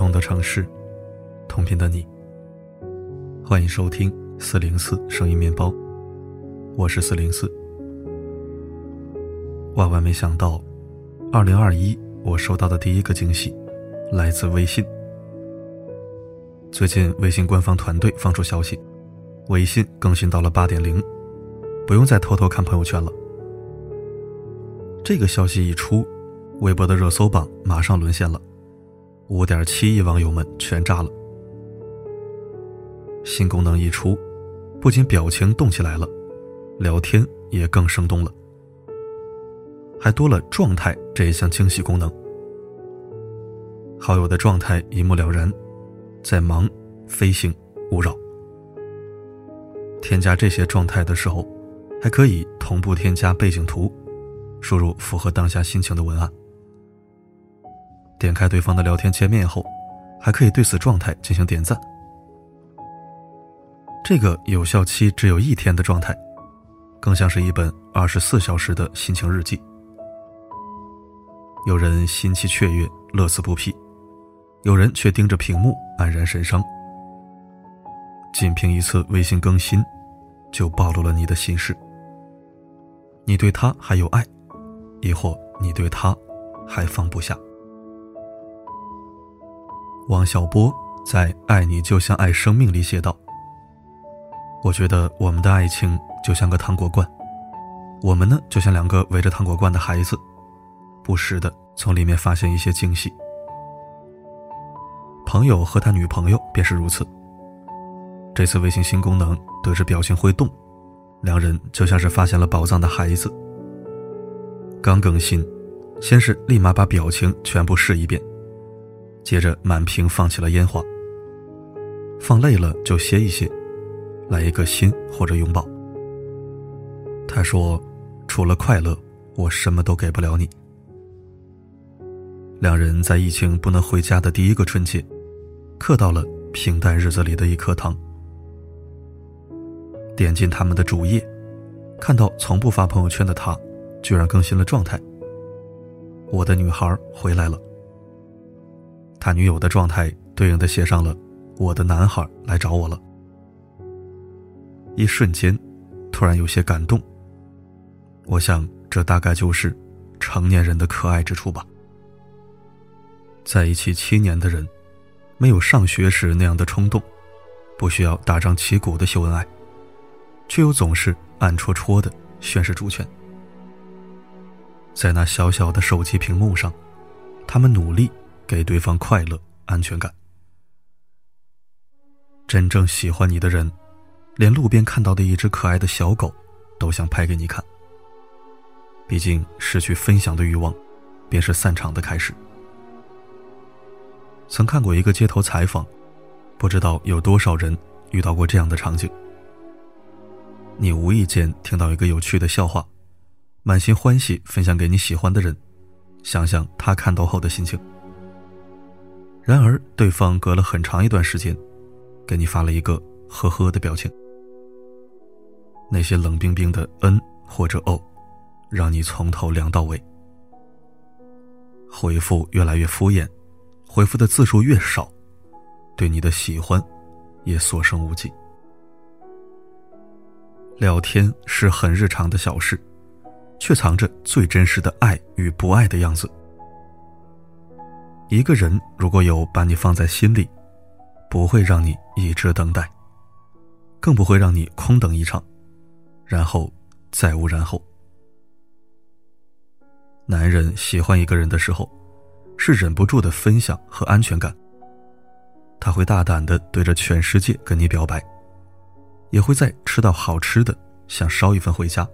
同的城市，同频的你。欢迎收听四零四声音面包，我是四零四。万万没想到，二零二一我收到的第一个惊喜来自微信。最近微信官方团队放出消息，微信更新到了八点零，不用再偷偷看朋友圈了。这个消息一出，微博的热搜榜马上沦陷了。五点七亿网友们全炸了。新功能一出，不仅表情动起来了，聊天也更生动了，还多了状态这一项惊喜功能。好友的状态一目了然，在忙、飞行、勿扰。添加这些状态的时候，还可以同步添加背景图，输入符合当下心情的文案。点开对方的聊天界面后，还可以对此状态进行点赞。这个有效期只有一天的状态，更像是一本二十四小时的心情日记。有人心气雀跃，乐此不疲；有人却盯着屏幕，黯然神伤。仅凭一次微信更新，就暴露了你的心事。你对他还有爱，亦或你对他还放不下？王小波在《爱你就像爱生命》里写道：“我觉得我们的爱情就像个糖果罐，我们呢就像两个围着糖果罐的孩子，不时的从里面发现一些惊喜。朋友和他女朋友便是如此。这次微信新功能得知表情会动，两人就像是发现了宝藏的孩子。刚更新，先是立马把表情全部试一遍。”接着满屏放起了烟花。放累了就歇一歇，来一个亲或者拥抱。他说：“除了快乐，我什么都给不了你。”两人在疫情不能回家的第一个春节，刻到了平淡日子里的一颗糖。点进他们的主页，看到从不发朋友圈的他，居然更新了状态。我的女孩回来了。他女友的状态对应的写上了“我的男孩来找我了”，一瞬间，突然有些感动。我想，这大概就是成年人的可爱之处吧。在一起七年的人，没有上学时那样的冲动，不需要大张旗鼓的秀恩爱，却又总是暗戳戳的宣示主权。在那小小的手机屏幕上，他们努力。给对方快乐、安全感。真正喜欢你的人，连路边看到的一只可爱的小狗，都想拍给你看。毕竟，失去分享的欲望，便是散场的开始。曾看过一个街头采访，不知道有多少人遇到过这样的场景：你无意间听到一个有趣的笑话，满心欢喜分享给你喜欢的人，想想他看到后的心情。然而，对方隔了很长一段时间，给你发了一个呵呵的表情。那些冷冰冰的嗯或者哦，让你从头凉到尾。回复越来越敷衍，回复的字数越少，对你的喜欢也所剩无几。聊天是很日常的小事，却藏着最真实的爱与不爱的样子。一个人如果有把你放在心里，不会让你一直等待，更不会让你空等一场，然后再无然后。男人喜欢一个人的时候，是忍不住的分享和安全感。他会大胆的对着全世界跟你表白，也会在吃到好吃的想捎一份回家。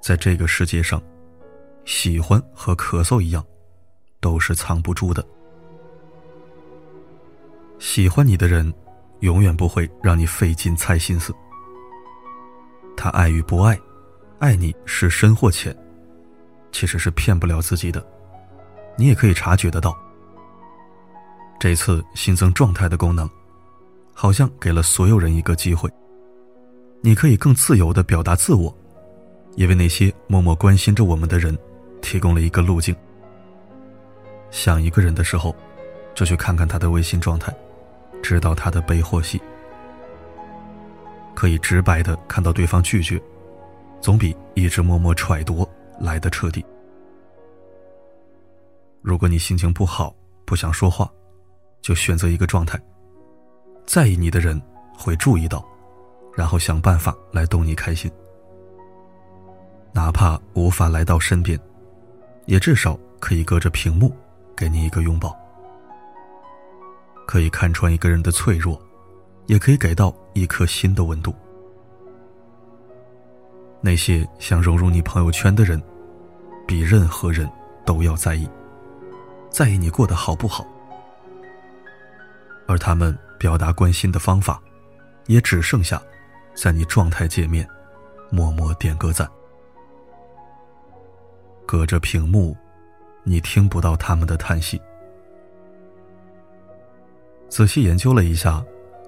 在这个世界上。喜欢和咳嗽一样，都是藏不住的。喜欢你的人，永远不会让你费尽猜心思。他爱与不爱，爱你是深或浅，其实是骗不了自己的。你也可以察觉得到。这次新增状态的功能，好像给了所有人一个机会，你可以更自由的表达自我，也为那些默默关心着我们的人。提供了一个路径。想一个人的时候，就去看看他的微信状态，知道他的悲或喜。可以直白的看到对方拒绝，总比一直默默揣度来的彻底。如果你心情不好，不想说话，就选择一个状态。在意你的人会注意到，然后想办法来逗你开心。哪怕无法来到身边，也至少可以隔着屏幕给你一个拥抱。可以看穿一个人的脆弱，也可以给到一颗心的温度。那些想融入你朋友圈的人，比任何人都要在意。在意你过得好不好，而他们表达关心的方法，也只剩下在你状态界面默默点个赞。隔着屏幕，你听不到他们的叹息。仔细研究了一下，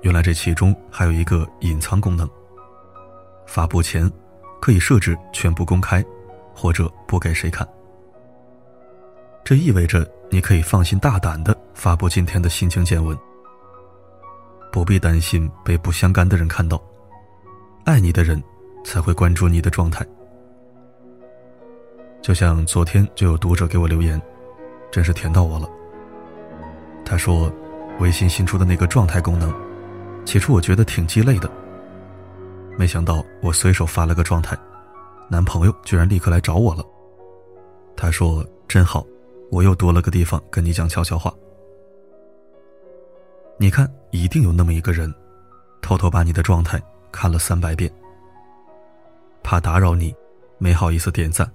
原来这其中还有一个隐藏功能。发布前可以设置全部公开，或者不给谁看。这意味着。你可以放心大胆的发布今天的心情见闻，不必担心被不相干的人看到，爱你的人才会关注你的状态。就像昨天就有读者给我留言，真是甜到我了。他说，微信新出的那个状态功能，起初我觉得挺鸡肋的，没想到我随手发了个状态，男朋友居然立刻来找我了。他说真好。我又多了个地方跟你讲悄悄话。你看，一定有那么一个人，偷偷把你的状态看了三百遍，怕打扰你，没好意思点赞，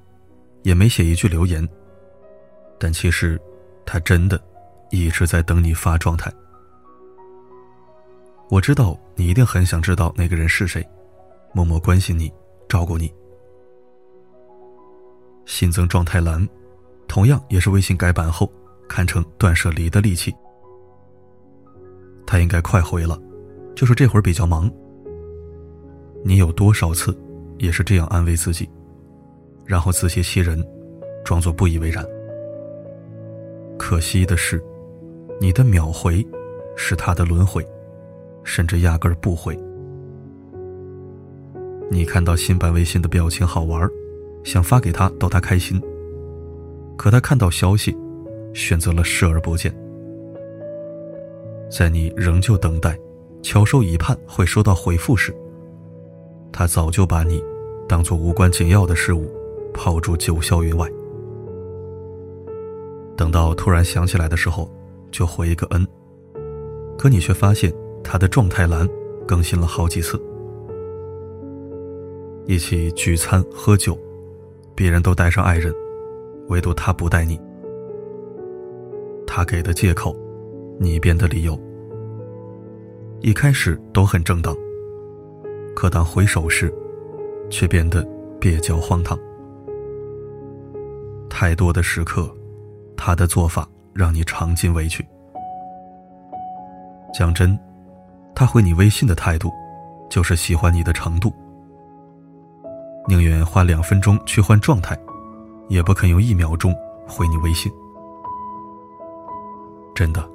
也没写一句留言。但其实，他真的一直在等你发状态。我知道你一定很想知道那个人是谁，默默关心你，照顾你。新增状态栏。同样也是微信改版后，堪称断舍离的利器。他应该快回了，就是这会儿比较忙。你有多少次，也是这样安慰自己，然后自欺欺人，装作不以为然。可惜的是，你的秒回，是他的轮回，甚至压根儿不回。你看到新版微信的表情好玩，想发给他逗他开心。可他看到消息，选择了视而不见。在你仍旧等待、翘首以盼会收到回复时，他早就把你当做无关紧要的事物抛诸九霄云外。等到突然想起来的时候，就回一个“嗯”，可你却发现他的状态栏更新了好几次。一起聚餐喝酒，别人都带上爱人。唯独他不带你，他给的借口，你编的理由，一开始都很正当，可当回首时，却变得蹩脚荒唐。太多的时刻，他的做法让你尝尽委屈。讲真，他回你微信的态度，就是喜欢你的程度，宁愿花两分钟去换状态。也不肯用一秒钟回你微信，真的，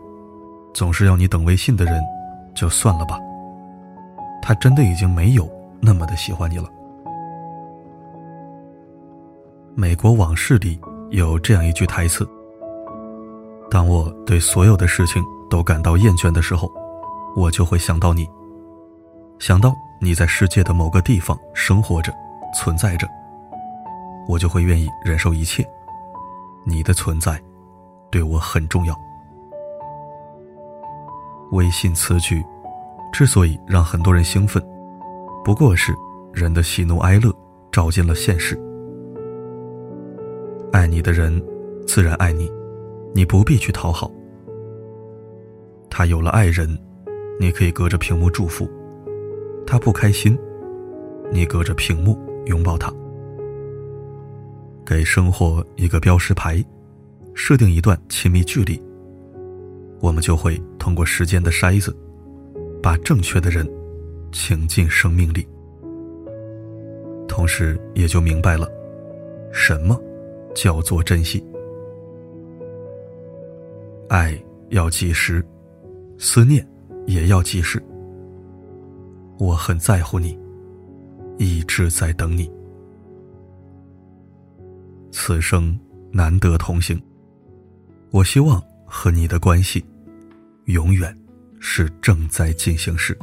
总是要你等微信的人，就算了吧。他真的已经没有那么的喜欢你了。美国往事里有这样一句台词：“当我对所有的事情都感到厌倦的时候，我就会想到你，想到你在世界的某个地方生活着，存在着。”我就会愿意忍受一切，你的存在对我很重要。微信此举之所以让很多人兴奋，不过是人的喜怒哀乐照进了现实。爱你的人自然爱你，你不必去讨好。他有了爱人，你可以隔着屏幕祝福；他不开心，你隔着屏幕拥抱他。给生活一个标识牌，设定一段亲密距离，我们就会通过时间的筛子，把正确的人请进生命里，同时也就明白了，什么叫做珍惜。爱要及时，思念也要及时。我很在乎你，一直在等你。此生难得同行，我希望和你的关系永远是正在进行时。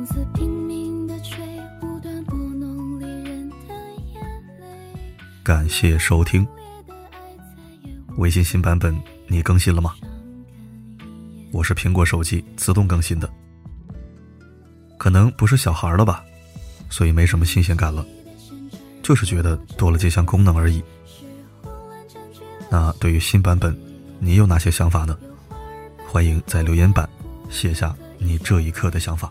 王子拼命的吹，不断拨弄离人的眼泪感谢收听。微信新版本你更新了吗？我是苹果手机自动更新的，可能不是小孩了吧，所以没什么新鲜感了，就是觉得多了这项功能而已。那对于新版本，你有哪些想法呢？欢迎在留言板写下你这一刻的想法。